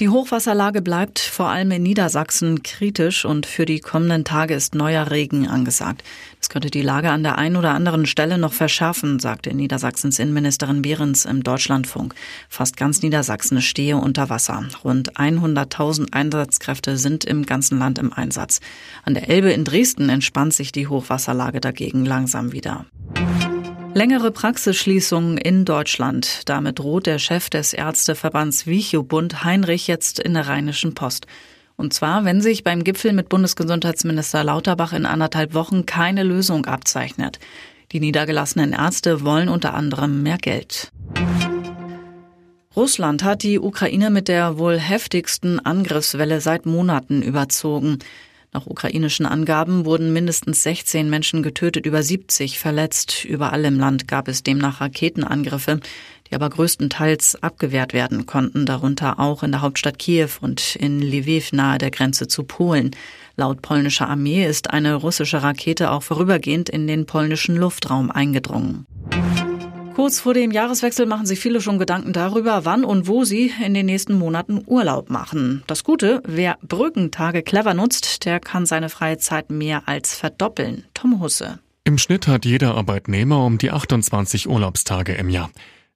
Die Hochwasserlage bleibt vor allem in Niedersachsen kritisch und für die kommenden Tage ist neuer Regen angesagt. Das könnte die Lage an der einen oder anderen Stelle noch verschärfen, sagte Niedersachsens Innenministerin Behrens im Deutschlandfunk. Fast ganz Niedersachsen stehe unter Wasser. Rund 100.000 Einsatzkräfte sind im ganzen Land im Einsatz. An der Elbe in Dresden entspannt sich die Hochwasserlage dagegen langsam wieder. Längere Praxisschließungen in Deutschland. Damit droht der Chef des Ärzteverbands Vichio-Bund Heinrich jetzt in der Rheinischen Post. Und zwar, wenn sich beim Gipfel mit Bundesgesundheitsminister Lauterbach in anderthalb Wochen keine Lösung abzeichnet. Die niedergelassenen Ärzte wollen unter anderem mehr Geld. Russland hat die Ukraine mit der wohl heftigsten Angriffswelle seit Monaten überzogen. Nach ukrainischen Angaben wurden mindestens 16 Menschen getötet, über 70 verletzt. Überall im Land gab es demnach Raketenangriffe, die aber größtenteils abgewehrt werden konnten, darunter auch in der Hauptstadt Kiew und in Lviv nahe der Grenze zu Polen. Laut polnischer Armee ist eine russische Rakete auch vorübergehend in den polnischen Luftraum eingedrungen. Kurz vor dem Jahreswechsel machen sich viele schon Gedanken darüber, wann und wo sie in den nächsten Monaten Urlaub machen. Das Gute, wer Brückentage clever nutzt, der kann seine freie Zeit mehr als verdoppeln. Tom Husse. Im Schnitt hat jeder Arbeitnehmer um die 28 Urlaubstage im Jahr.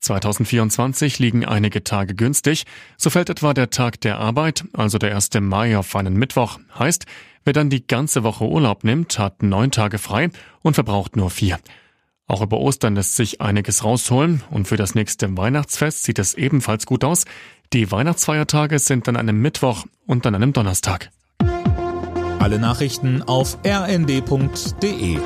2024 liegen einige Tage günstig. So fällt etwa der Tag der Arbeit, also der 1. Mai auf einen Mittwoch. Heißt, wer dann die ganze Woche Urlaub nimmt, hat neun Tage frei und verbraucht nur vier. Auch über Ostern lässt sich einiges rausholen und für das nächste Weihnachtsfest sieht es ebenfalls gut aus. Die Weihnachtsfeiertage sind an einem Mittwoch und an einem Donnerstag. Alle Nachrichten auf rnd.de